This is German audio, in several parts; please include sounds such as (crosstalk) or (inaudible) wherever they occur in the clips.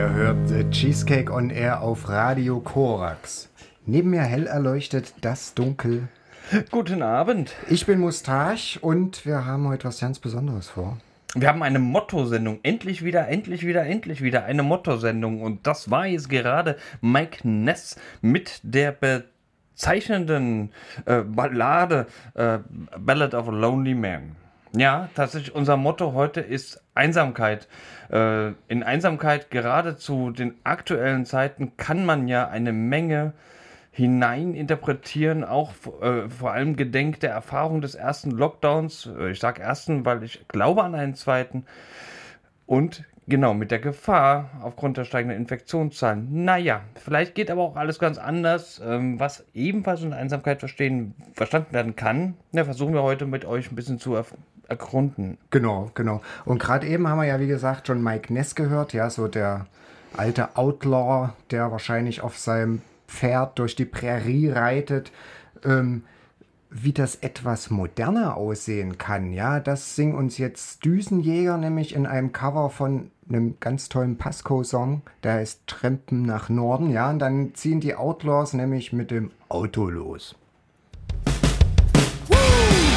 Ihr hört The Cheesecake on Air auf Radio Korax. Neben mir hell erleuchtet das Dunkel. Guten Abend. Ich bin Mustache und wir haben heute was ganz Besonderes vor. Wir haben eine Motto-Sendung. Endlich wieder, endlich wieder, endlich wieder eine Motto-Sendung. Und das war jetzt gerade Mike Ness mit der bezeichnenden äh, Ballade äh, Ballad of a Lonely Man. Ja, tatsächlich, unser Motto heute ist Einsamkeit. Äh, in Einsamkeit, gerade zu den aktuellen Zeiten, kann man ja eine Menge hineininterpretieren, auch äh, vor allem gedenk der Erfahrung des ersten Lockdowns. Äh, Ich sage ersten, weil ich glaube an einen zweiten. Und genau mit der Gefahr aufgrund der steigenden Infektionszahlen. Naja, vielleicht geht aber auch alles ganz anders, ähm, was ebenfalls in Einsamkeit verstehen, verstanden werden kann. Ja, versuchen wir heute mit euch ein bisschen zu ergründen. Genau, genau. Und gerade eben haben wir ja, wie gesagt, schon Mike Ness gehört, ja, so der alte Outlaw, der wahrscheinlich auf seinem Pferd durch die Prärie reitet. Ähm, wie das etwas moderner aussehen kann, ja, das singen uns jetzt Düsenjäger nämlich in einem Cover von einem ganz tollen Pasco-Song, der heißt Trempen nach Norden, ja, und dann ziehen die Outlaws nämlich mit dem Auto los. Woo!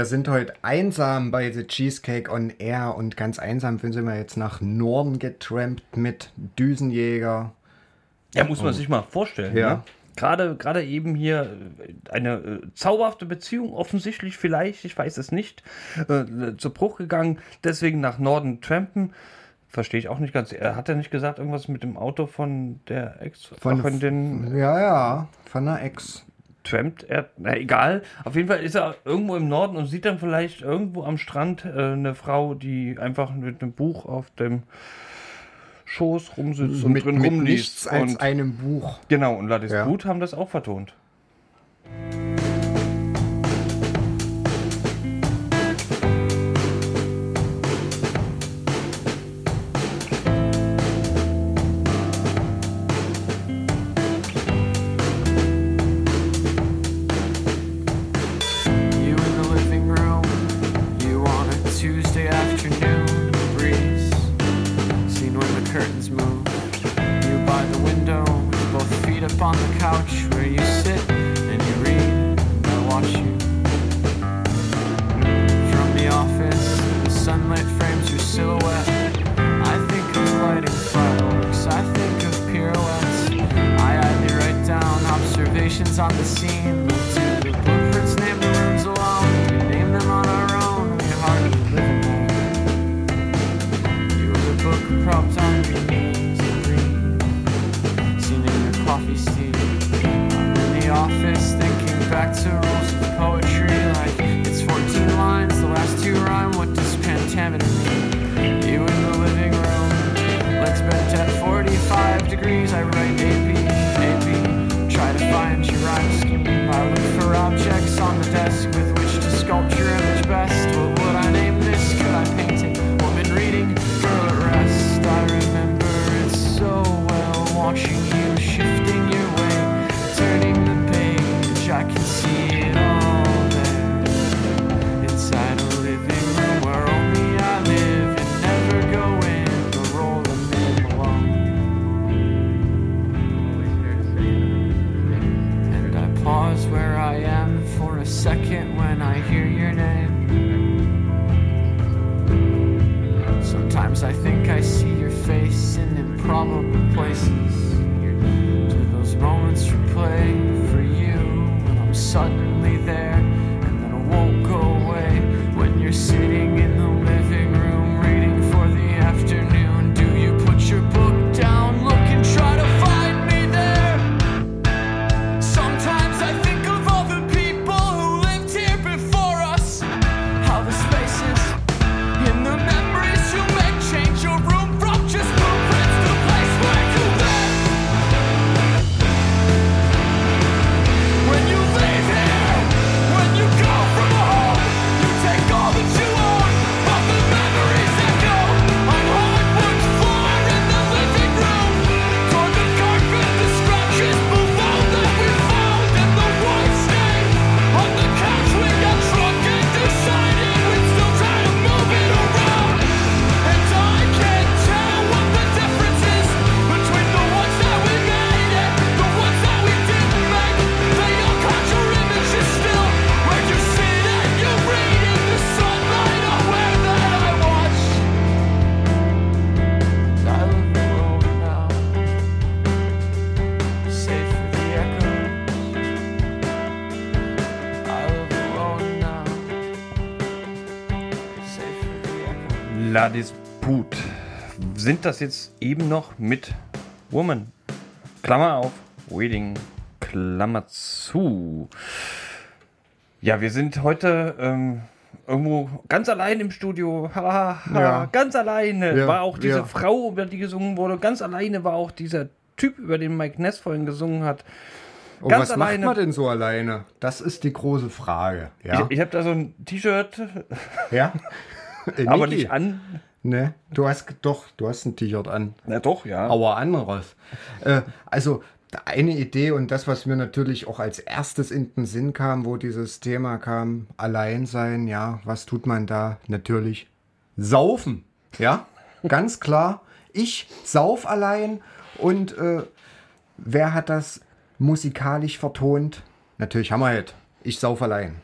Wir sind heute einsam bei The Cheesecake on Air und ganz einsam sind wir jetzt nach Norden getrampt mit Düsenjäger. Ja, muss man sich mal vorstellen. Ja. Ne? Gerade, gerade eben hier äh, eine äh, zauberhafte Beziehung, offensichtlich vielleicht, ich weiß es nicht, äh, zu Bruch gegangen. Deswegen nach Norden trampen. Verstehe ich auch nicht ganz. Er hat er nicht gesagt, irgendwas mit dem Auto von der Ex? Von, von den. Ja, ja, von der Ex trampt er, na egal, auf jeden Fall ist er irgendwo im Norden und sieht dann vielleicht irgendwo am Strand äh, eine Frau, die einfach mit einem Buch auf dem Schoß rumsitzt und mit, drin mit rumliest. Nichts und, als einem Buch. Genau, und Ladis ja. Blut haben das auch vertont. La Dispute. Sind das jetzt eben noch mit Woman? Klammer auf, Wedding, Klammer zu. Ja, wir sind heute ähm, irgendwo ganz allein im Studio. Ha, ha, ha, Ja. Ganz alleine Ja, war auch diese ja. Frau, über die gesungen wurde. Ganz alleine war auch dieser Typ, über den Mike Ness vorhin gesungen hat. Und Ganz was alleine. macht man denn so alleine? Das ist die große Frage. Ja. Ich, ich habe da so ein T-Shirt, ja? (laughs) (laughs) Äh, aber Niki? nicht an. Ne, du hast doch, du hast ein T-Shirt an. Na doch, ja. aber anderes. Äh, also eine Idee und das, was mir natürlich auch als erstes in den Sinn kam, wo dieses Thema kam, allein sein, ja, was tut man da? Natürlich saufen, ja, ganz klar. Ich sauf allein und äh, wer hat das musikalisch vertont? Natürlich Hammerhead. Ich sauf allein.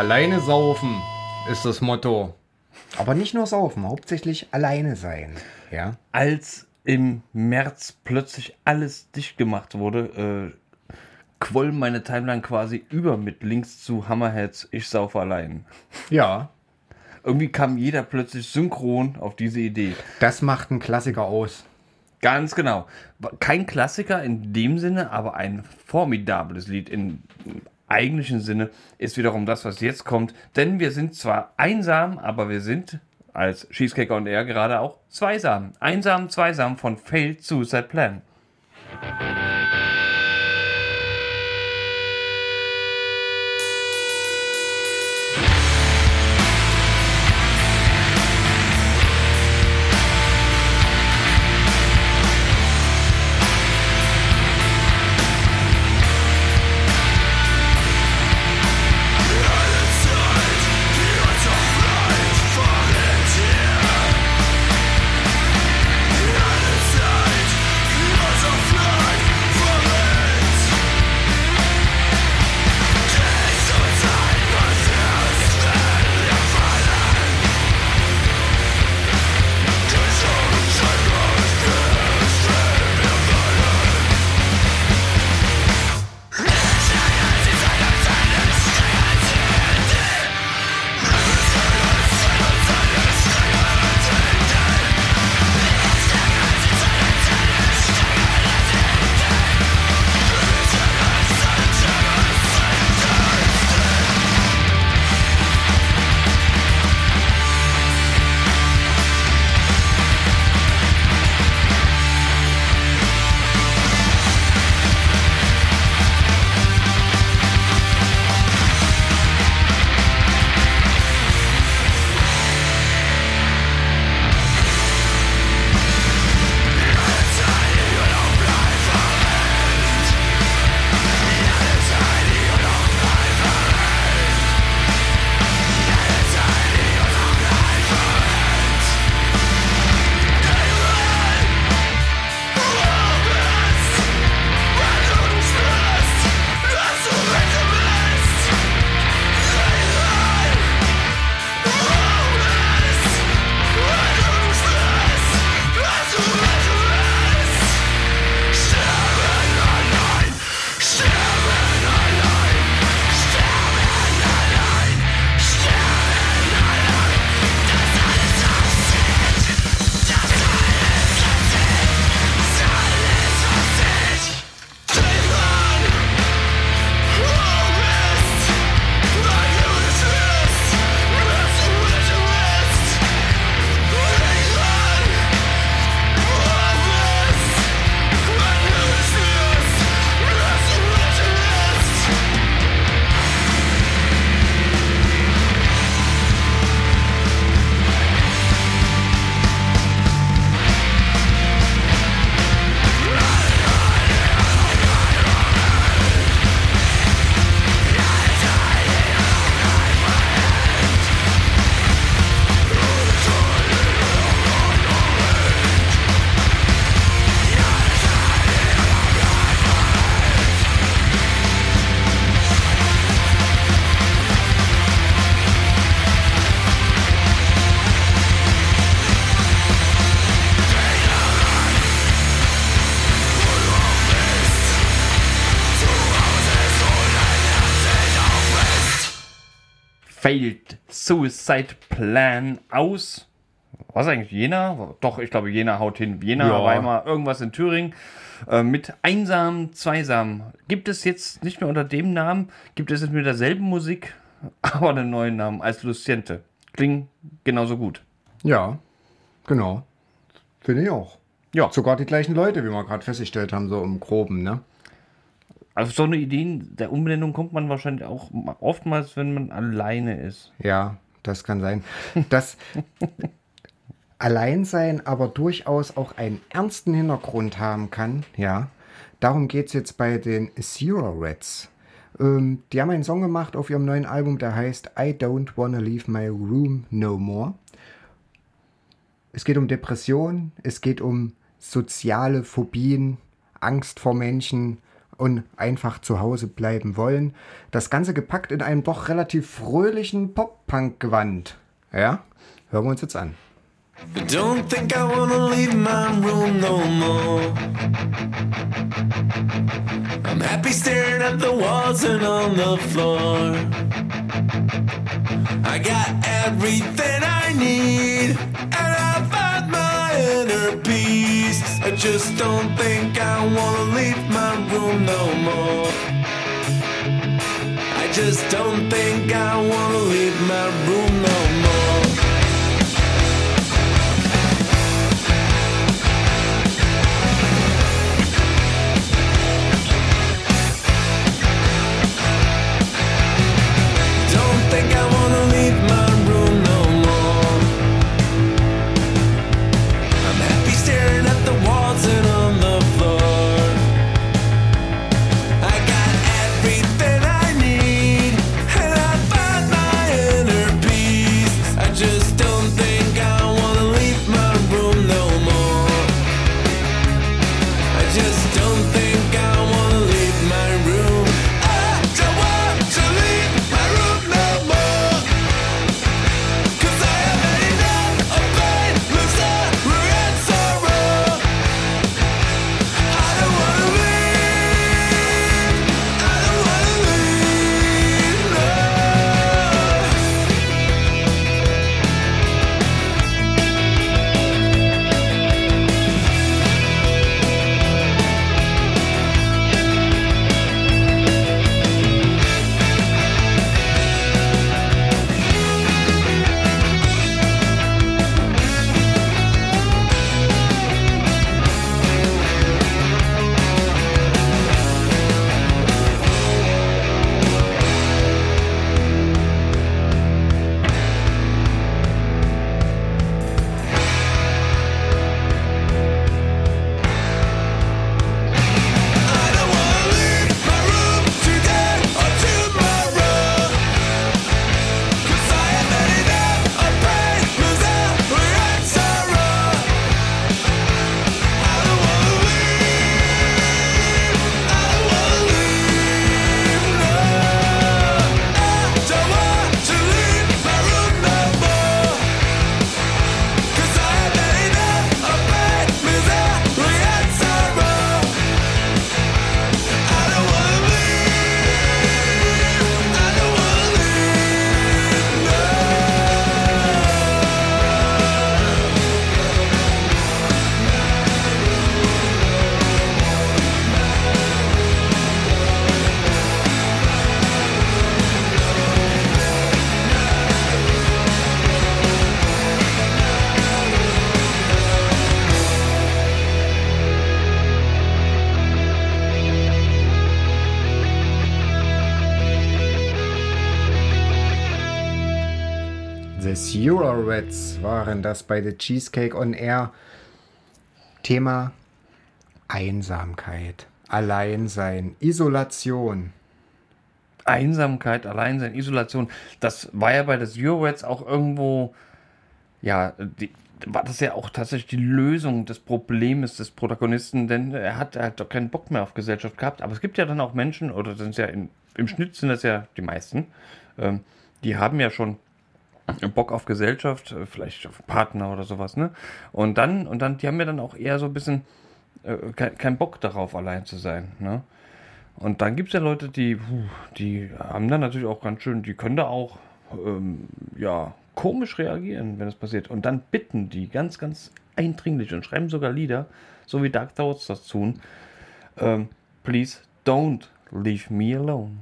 Alleine saufen ist das Motto. Aber nicht nur saufen, hauptsächlich alleine sein. Ja. als im März plötzlich alles dicht gemacht wurde, äh, quoll meine Timeline quasi über mit Links zu Hammerheads, ich sauf allein. Ja. Irgendwie kam jeder plötzlich synchron auf diese Idee. Das macht einen Klassiker aus. Ganz genau. Kein Klassiker in dem Sinne, aber ein formidables Lied im eigentlichen Sinne ist wiederum das, was jetzt kommt. Denn wir sind zwar einsam, aber wir sind als Cheesecake on Air gerade auch zweisam. Einsam, zweisam von Failed Suicide Plan. Suicide Plan aus. Was eigentlich Jena? Doch, ich glaube, Jena haut hin. Jena, Ja. Weimar, irgendwas in Thüringen. Äh, mit Einsam, Zweisam. Gibt es jetzt nicht mehr unter dem Namen, gibt es jetzt mit derselben Musik, (laughs) aber einen neuen Namen als Luciente. Klingt genauso gut. Ja, genau. Finde ich auch. Ja. Sogar die gleichen Leute, wie wir gerade festgestellt haben, so im Groben, ne? Also so eine Idee der Umbenennung kommt man wahrscheinlich auch oftmals, wenn man alleine ist. Ja, das kann sein. Das (laughs) Alleinsein aber durchaus auch einen ernsten Hintergrund haben kann, ja. Darum geht es jetzt bei den Zero Reds. Ähm, die haben einen Song gemacht auf ihrem neuen Album, der heißt I Don't Wanna Leave My Room No More. Es geht um Depression, es geht um soziale Phobien, Angst vor Menschen und einfach zu Hause bleiben wollen. Das Ganze gepackt in einem doch relativ fröhlichen Pop-Punk-Gewand. Ja, hören wir uns jetzt an. Don't think I wanna leave my room no more. I'm happy staring at the walls and on the floor. I got everything I need, and I found my inner peace. I just don't think I wanna leave my room no more. I just don't think I wanna leave my room no more. The Zero Reds waren das bei The Cheesecake on Air. Thema Einsamkeit, Alleinsein, Isolation. Einsamkeit, Alleinsein, Isolation. Das war ja bei des Euroreds auch irgendwo, ja, die, war das ja auch tatsächlich die Lösung des Problems des Protagonisten, denn er hat halt doch keinen Bock mehr auf Gesellschaft gehabt. Aber es gibt ja dann auch Menschen, oder sind ja in, im Schnitt sind das ja die meisten, ähm, die haben ja schon Bock auf Gesellschaft, äh, vielleicht auf Partner oder sowas, ne? Und dann, und dann, die haben ja dann auch eher so ein bisschen äh, kein, kein Bock darauf, allein zu sein, ne? Und dann gibt es ja Leute, die, die haben dann natürlich auch ganz schön, die können da auch ähm, ja, komisch reagieren, wenn es passiert. Und dann bitten die ganz, ganz eindringlich und schreiben sogar Lieder, so wie Dark Thoughts das tun. Ähm, please don't leave me alone.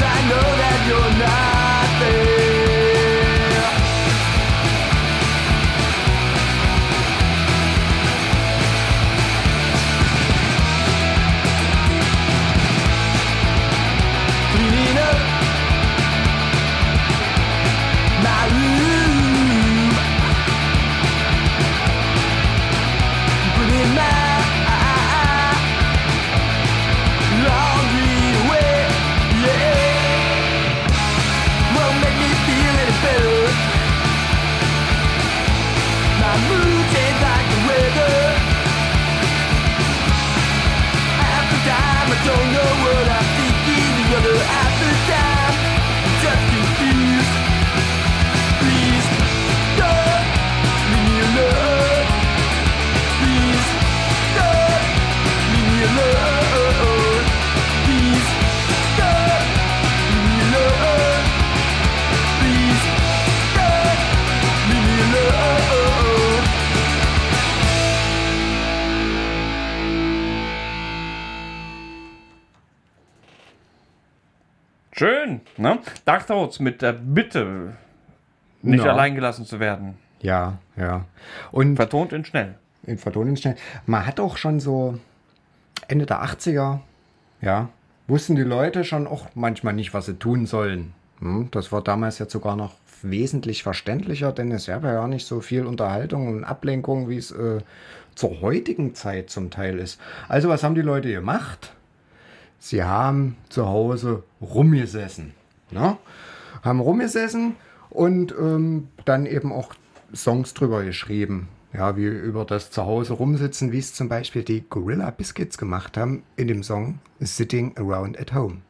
I know that you're not ne? Dark Thoughts mit der Bitte, nicht Ja. allein gelassen zu werden. Ja, ja. Und Vertont in schnell. in Vertonungsstellen. Man hat auch schon so Ende der 80er, ja, wussten die Leute schon auch manchmal nicht, was sie tun sollen. Hm, Das war damals jetzt sogar noch wesentlich verständlicher, denn es gab ja gar nicht so viel Unterhaltung und Ablenkung, wie es äh, zur heutigen Zeit zum Teil ist. Also was haben die Leute gemacht? Sie haben zu Hause rumgesessen. Ne? Haben rumgesessen und ähm, dann eben auch Songs drüber geschrieben. Ja, wie über das Zuhause rumsitzen, wie es zum Beispiel die Gorilla Biscuits gemacht haben in dem Song Sitting Around at Home.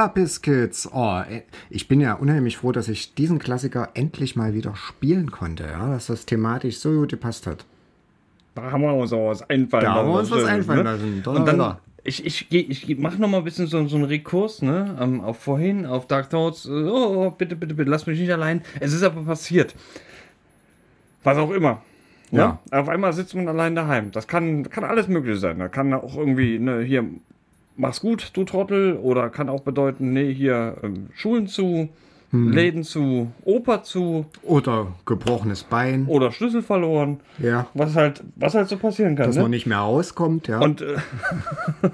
Gorilla Biscuits. Oh, äh, ich bin ja unheimlich froh, dass ich diesen Klassiker endlich mal wieder spielen konnte. Ja, dass das thematisch so gut gepasst hat. Da haben wir uns auch was einfallen Da haben wir uns was Schönes, einfallen lassen. Und dann, ich, ich, ich mache noch mal ein bisschen so, so einen Rekurs, ne? Ähm, auf vorhin, auf Dark Thoughts. äh, Oh, oh, bitte, bitte, bitte, lass mich nicht allein. Es ist aber passiert. Was auch immer. Ja. Auf einmal sitzt man allein daheim. Das kann, kann alles Mögliche sein. Da kann auch irgendwie, ne, hier, mach's gut, du Trottel. Oder kann auch bedeuten, nee, hier, ähm, Schulen zu, Hm. Läden zu, Oper zu Oder gebrochenes Bein. oder Schlüssel verloren. Ja. Was halt, was halt so passieren kann. Dass ne? man nicht mehr rauskommt. Ja. Und äh, (laughs)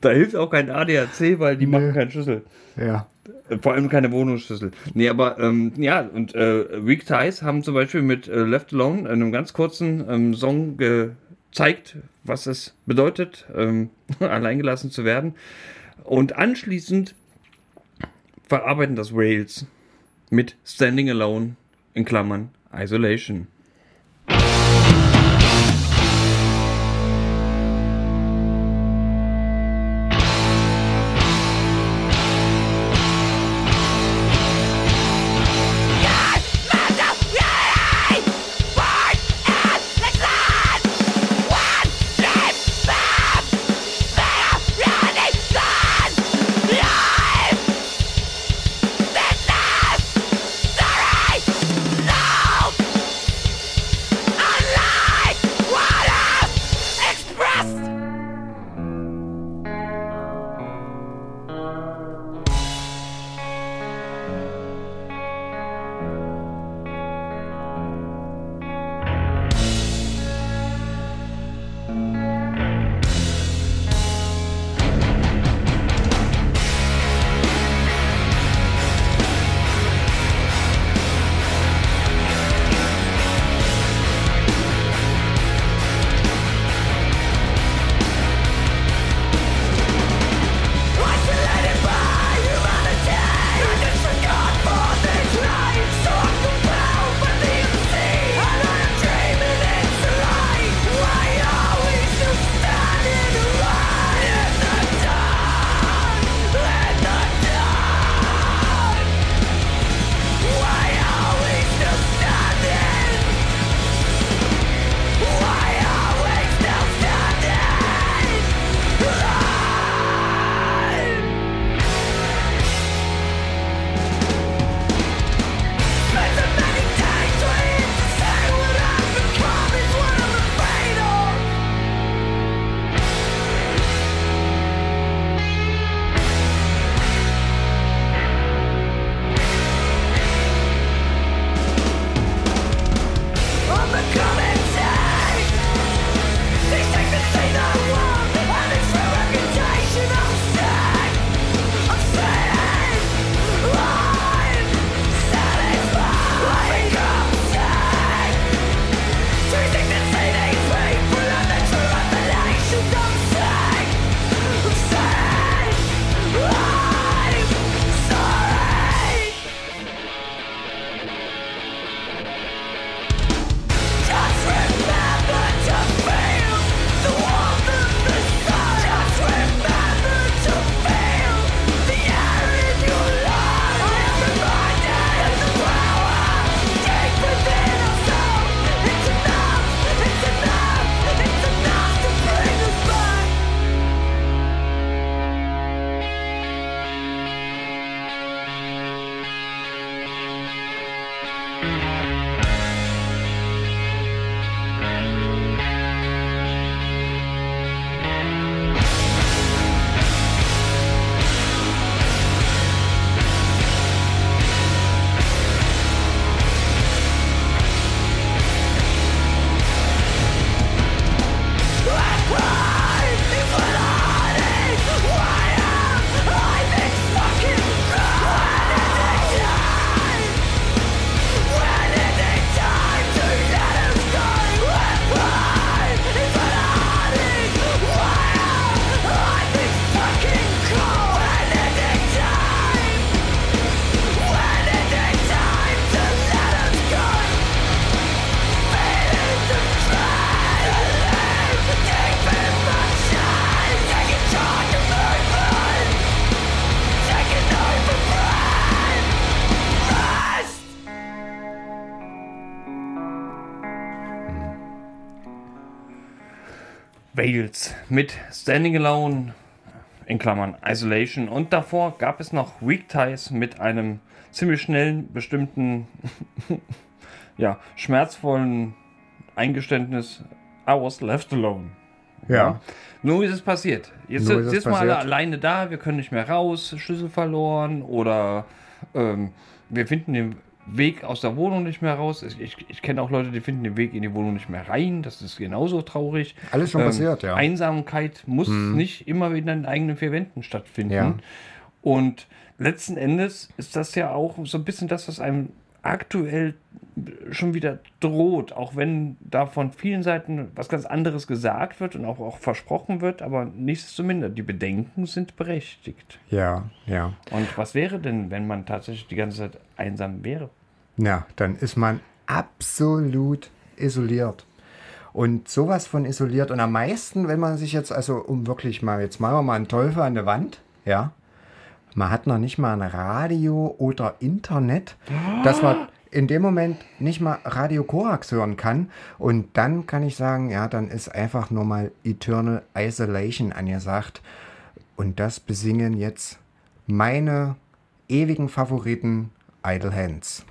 Da hilft auch kein ADAC, weil die machen keinen Schlüssel. Ja. Äh, Vor allem keine Wohnungsschlüssel. Nee, aber ähm, ja, und äh, Weak Ties haben zum Beispiel mit äh, Left Alone in einem ganz kurzen ähm, Song gezeigt, was es bedeutet, ähm, (laughs) alleingelassen zu werden. Und anschließend verarbeiten das Rails mit Standing Alone in Klammern Isolation. Wales mit Standing Alone in Klammern Isolation und davor gab es noch Weak Ties mit einem ziemlich schnellen, bestimmten, (laughs) ja, schmerzvollen Eingeständnis I was left alone. Ja. Nun ist es passiert. Jetzt sitzen wir alle passiert. alleine da, wir können nicht mehr raus, Schlüssel verloren oder ähm, wir finden den Weg aus der Wohnung nicht mehr raus. Ich, ich, kenne auch Leute, die finden den Weg in die Wohnung nicht mehr rein. Das ist genauso traurig. Alles schon passiert, ja. Einsamkeit muss nicht immer in deinen eigenen vier Wänden stattfinden. Ja. Und letzten Endes ist das ja auch so ein bisschen das, was einem aktuell schon wieder droht, auch wenn da von vielen Seiten was ganz anderes gesagt wird und auch, auch versprochen wird, aber nichtsdestominder, die Bedenken sind berechtigt. Ja, ja. Und was wäre denn, wenn man tatsächlich die ganze Zeit einsam wäre? Ja, dann ist man absolut isoliert. Und sowas von isoliert. Und am meisten, wenn man sich jetzt, also um wirklich mal, jetzt machen wir mal einen Teufel an der Wand, ja. Man hat noch nicht mal ein Radio oder Internet, dass man in dem Moment nicht mal Radio Korax hören kann. Und dann kann ich sagen, ja, dann ist einfach nur mal Eternal Isolation angesagt. Und das besingen jetzt meine ewigen Favoriten Idle Hands.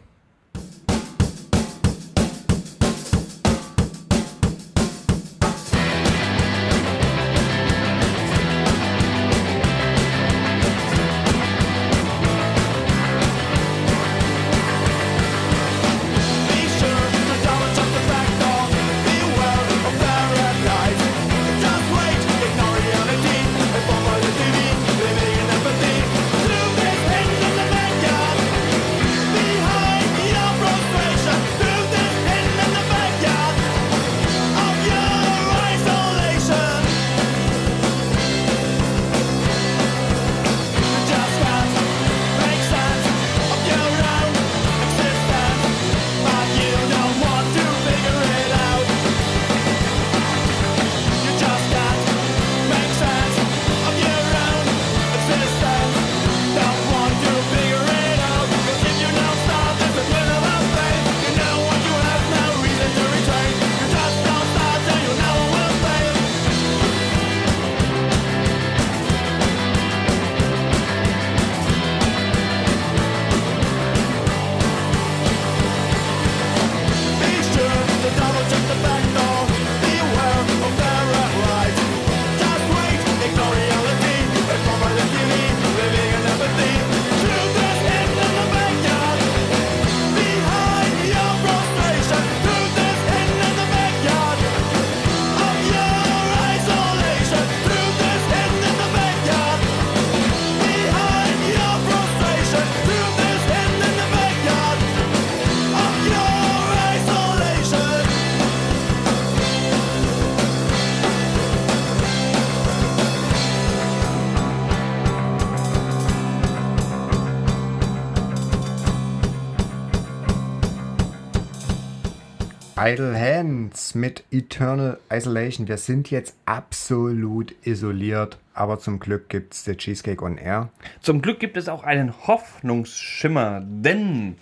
Idle Hands mit Eternal Isolation. Wir sind jetzt absolut isoliert, aber zum Glück gibt es der Cheesecake on Air. Zum Glück gibt es auch einen Hoffnungsschimmer, denn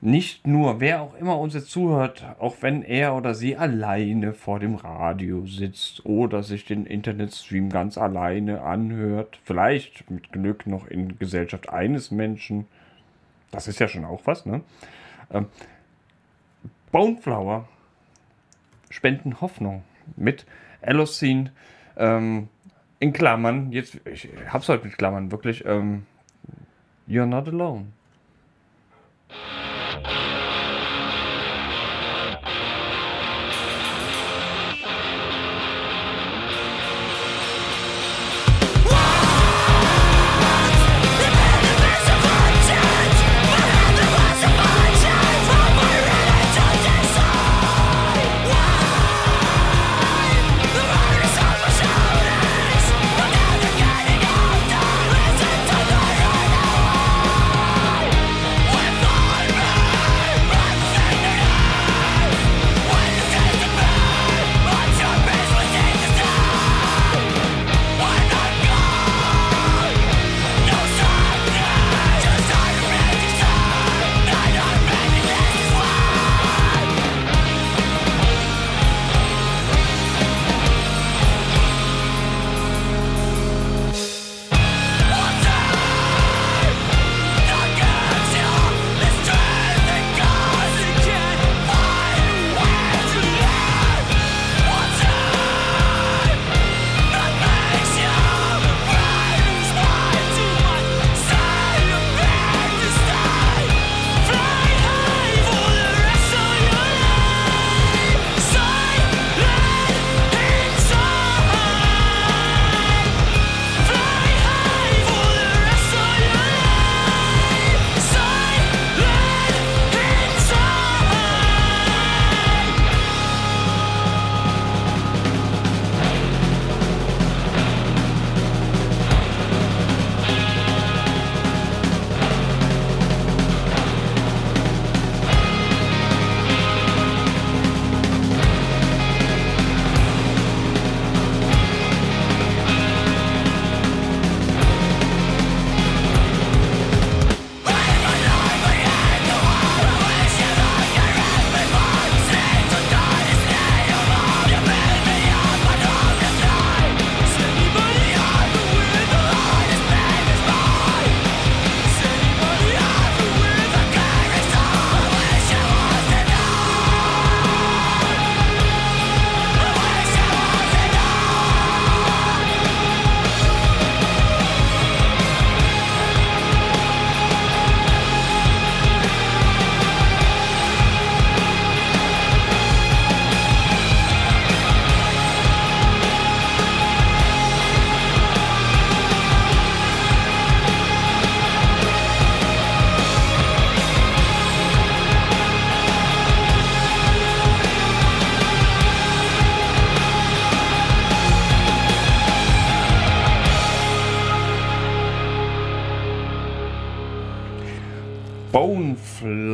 nicht nur, wer auch immer uns jetzt zuhört, auch wenn er oder sie alleine vor dem Radio sitzt oder sich den Internetstream ganz alleine anhört, vielleicht mit Glück noch in Gesellschaft eines Menschen, das ist ja schon auch was, ne? Boneflower spenden Hoffnung mit Allocene ähm, in Klammern, jetzt, ich hab's heute mit Klammern, wirklich, ähm, You're not alone.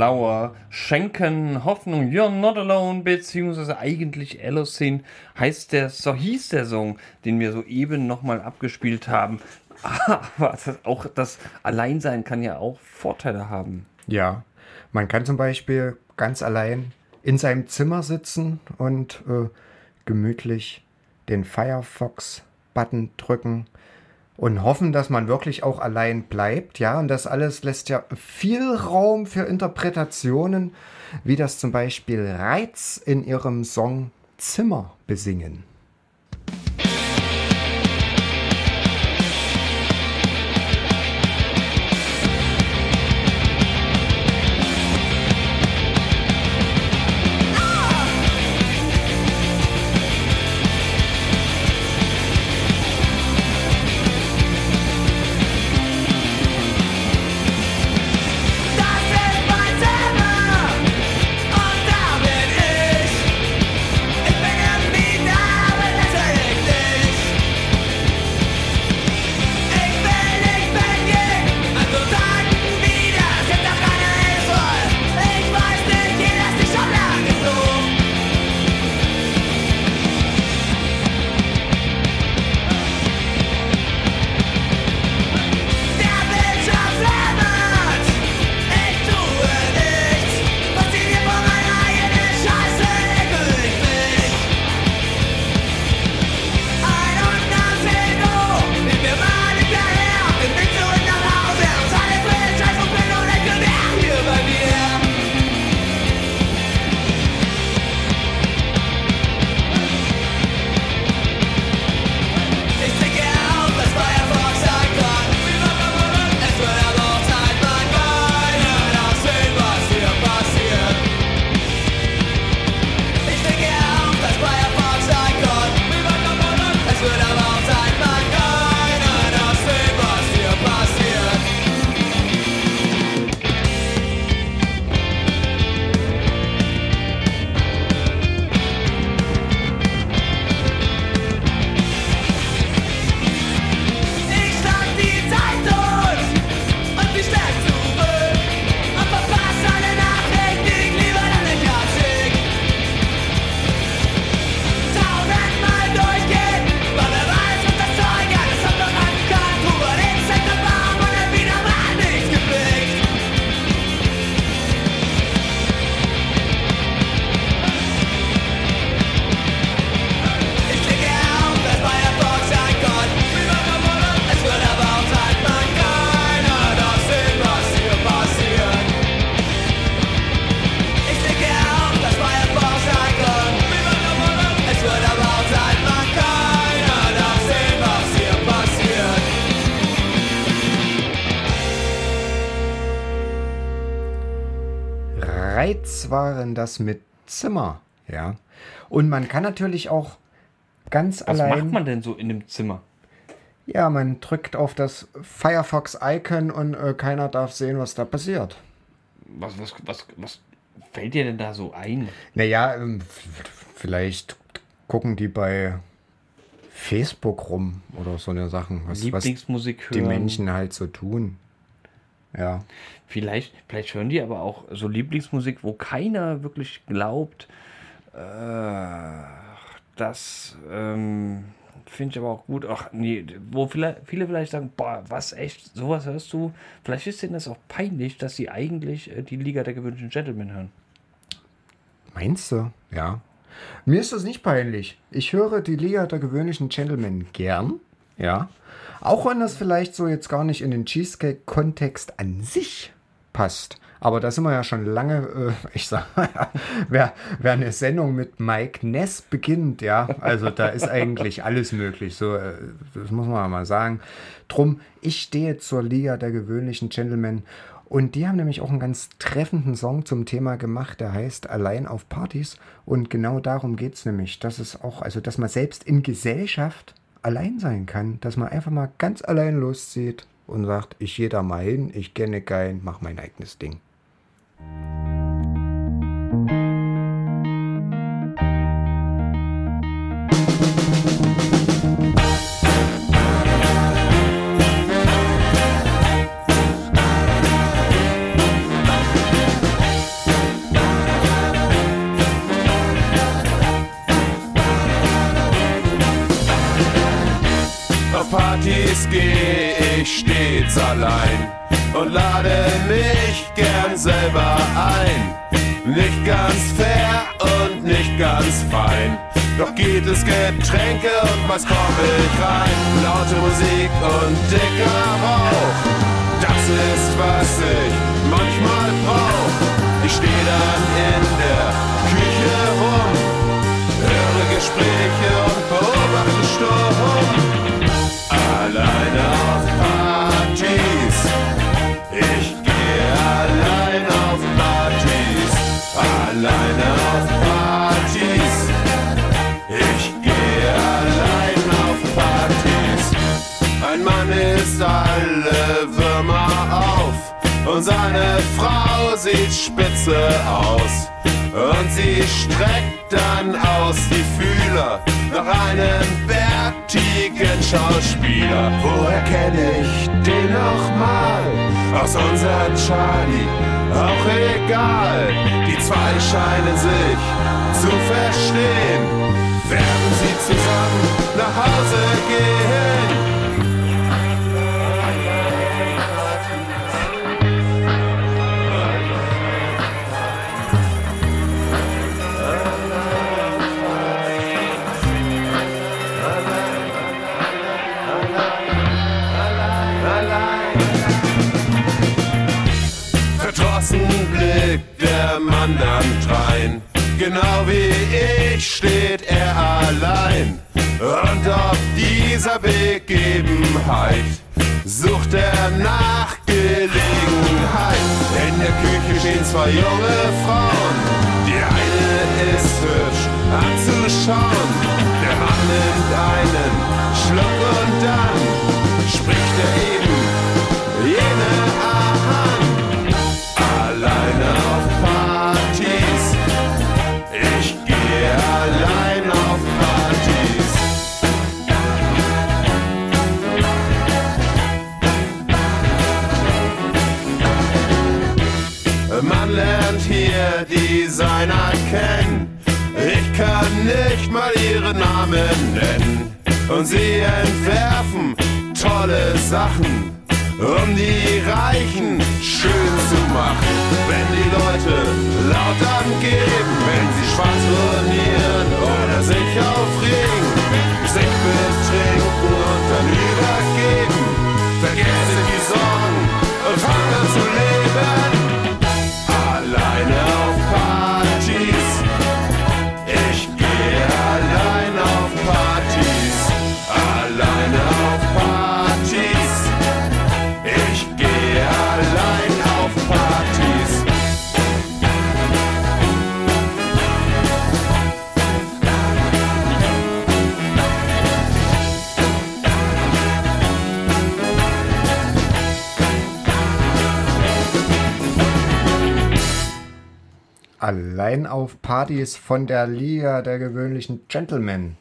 Flower schenken Hoffnung. You're not alone, beziehungsweise eigentlich Allocene heißt der, so hieß der Song, den wir soeben nochmal abgespielt haben. (laughs) Aber das, auch das Alleinsein kann ja auch Vorteile haben. Ja, man kann zum Beispiel ganz allein in seinem Zimmer sitzen und äh, gemütlich den Firefox-Button drücken und hoffen, dass man wirklich auch allein bleibt. Ja, und das alles lässt ja viel Raum für Interpretationen, wie das zum Beispiel Reiz in ihrem Song Zimmer besingen. Reiz waren das mit Zimmer, ja. Und man kann natürlich auch ganz Was allein. macht man denn so in dem Zimmer? Ja, man drückt auf das Firefox-Icon und äh, keiner darf sehen, was da passiert. Was, was, was, was fällt dir denn da so ein? Naja, ähm, vielleicht gucken die bei Facebook rum oder so eine Sachen, was, was Lieblingsmusik hören. die Menschen halt so tun. Ja. Vielleicht, vielleicht hören die aber auch so Lieblingsmusik, wo keiner wirklich glaubt, äh, das ähm, finde ich aber auch gut. Ach nee, wo viele, viele vielleicht sagen, boah, was echt, sowas hörst du? Vielleicht ist denen das auch peinlich, dass sie eigentlich äh, die Liga der gewünschten Gentlemen hören. Meinst du? Ja. Mir ist das nicht peinlich. Ich höre die Liga der gewöhnlichen Gentlemen gern. Ja. Auch wenn das vielleicht so jetzt gar nicht in den Cheesecake-Kontext an sich passt. Aber da sind wir ja schon lange, äh, ich sag mal, (laughs) wer, wer eine Sendung mit Mike Ness beginnt, ja, also da ist eigentlich alles möglich. So, äh, das muss man mal sagen. Drum, ich stehe zur Liga der gewöhnlichen Gentlemen und die haben nämlich auch einen ganz treffenden Song zum Thema gemacht, der heißt Allein auf Partys. Und genau darum geht es nämlich, dass es auch, also dass man selbst in Gesellschaft allein sein kann, dass man einfach mal ganz allein loszieht und sagt, ich gehe da mal hin, ich kenne keinen, mach mein eigenes Ding. Geh ich stets allein und lade mich gern selber ein. Nicht ganz fair und nicht ganz fein. Doch gibt es Getränke und was komm ich rein? Laute Musik und dicker Rauch. Das ist, was ich manchmal brauch. Ich steh dann in der Küche rum, höre Gespräche und beobachte stumm. Alleine auf Partys. Ich gehe allein auf Partys. Alleine auf Partys. Ich gehe allein auf Partys. Ein Mann isst alle Würmer auf und seine Frau sieht spitze aus. Und sie streckt dann aus die Fühler nach einem bärtigen Schauspieler. Woher kenne ich den nochmal? Aus unser Charlie, auch egal. Die zwei scheinen sich zu verstehen. Werden sie zusammen nach Hause gehen? Dann drein. Genau wie ich steht er allein. Und auf dieser Begebenheit sucht er nach Gelegenheit. In der Küche stehen zwei junge Frauen. Die eine ist hübsch anzuschauen. Der Mann nimmt einen Schluck und dann spricht er Partys von der Liga der gewöhnlichen Gentlemen.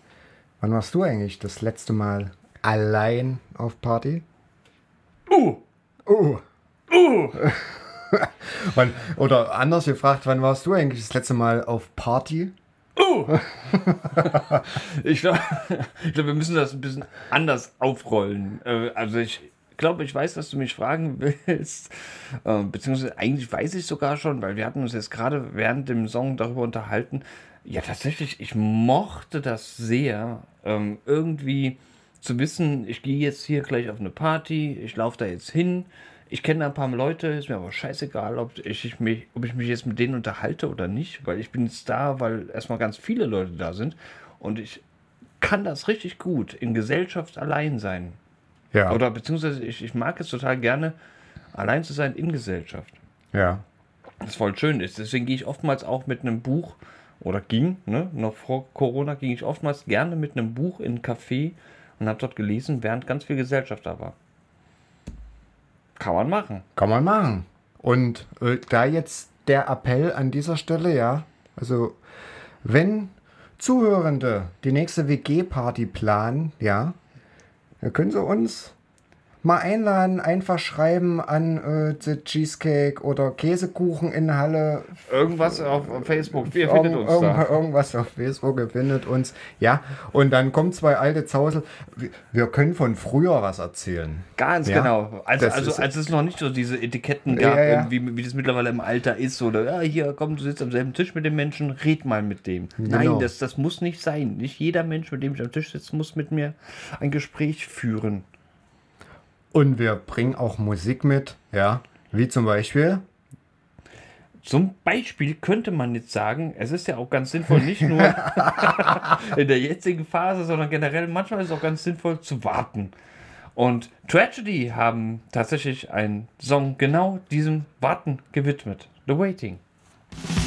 Wann warst du eigentlich das letzte Mal allein auf Party? Uh, Oh. Oh. (laughs) wann, oder anders gefragt, wann warst du eigentlich das letzte Mal auf Party? (laughs) ich glaube, (laughs) glaub, wir müssen das ein bisschen anders aufrollen. Äh, Also ich glaube, ich weiß, dass du mich fragen (laughs) willst. Äh, Beziehungsweise eigentlich weiß ich sogar schon, weil wir hatten uns jetzt gerade während dem Song darüber unterhalten. Ja, tatsächlich, ich mochte das sehr, ähm, irgendwie zu wissen, ich gehe jetzt hier gleich auf eine Party, ich laufe da jetzt hin, ich kenne ein paar Leute, ist mir aber scheißegal, ob ich, ich mich, ob ich mich jetzt mit denen unterhalte oder nicht, weil ich bin jetzt da, weil erstmal ganz viele Leute da sind und ich kann das richtig gut in Gesellschaft allein sein. Ja. Oder beziehungsweise ich, ich mag es total gerne, allein zu sein in Gesellschaft. Ja. Das voll schön ist. Deswegen gehe ich oftmals auch mit einem Buch oder ging, ne, noch vor Corona ging ich oftmals gerne mit einem Buch in ein Café und habe dort gelesen, während ganz viel Gesellschaft da war. Kann man machen. Kann man machen. Und äh, da jetzt der Appell an dieser Stelle, ja, also wenn Zuhörende die nächste WG-Party planen, ja, dann können sie uns mal einladen, einfach schreiben an äh, The Cheesecake oder Käsekuchen in Halle. Irgendwas auf Facebook. Ihr findet uns irgend, da. irgendwas auf Facebook, ihr findet uns. Ja, und dann kommen zwei alte Zausel. Wir- können von früher was erzählen. Ganz Ja, genau. Also, das also ist- als es noch nicht so diese Etiketten Ja, gab, ja. irgendwie, wie das mittlerweile im Alter ist, oder ja, hier, komm, du sitzt am selben Tisch mit dem Menschen, red mal mit dem. Genau. Nein, das, das muss nicht sein. Nicht jeder Mensch, mit dem ich am Tisch sitze, muss mit mir ein Gespräch führen. Und wir bringen auch Musik mit, ja. Wie zum Beispiel. Zum Beispiel könnte man jetzt sagen, es ist ja auch ganz sinnvoll, nicht nur (laughs) in der jetzigen Phase, sondern generell, manchmal ist es auch ganz sinnvoll zu warten. Und Tragedy haben tatsächlich einen Song genau diesem Warten gewidmet. The Waiting. Waiting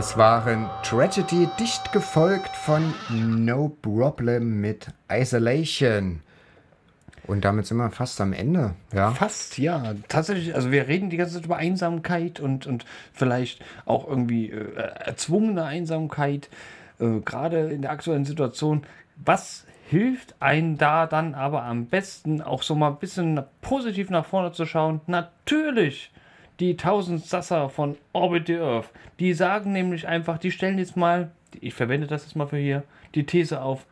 Das waren Tragedy, dicht gefolgt von No Problem mit Isolation. Und damit sind wir fast am Ende. Ja. Fast, ja. Tatsächlich, also wir reden die ganze Zeit über Einsamkeit und, und vielleicht auch irgendwie äh, erzwungene Einsamkeit, äh, gerade in der aktuellen Situation. Was hilft einem da dann aber am besten, auch so mal ein bisschen positiv nach vorne zu schauen? Natürlich die 1000 Sasser von Orbit the Earth. Die sagen nämlich einfach, die stellen jetzt mal, ich verwende das jetzt mal für hier, die These auf,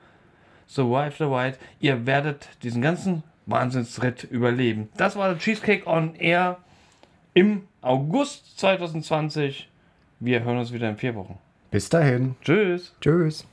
Survive the White. Ihr werdet diesen ganzen Wahnsinnsritt überleben. Das war der Cheesecake on Air im August 2020. Wir hören uns wieder in vier Wochen. Bis dahin. Tschüss. Tschüss.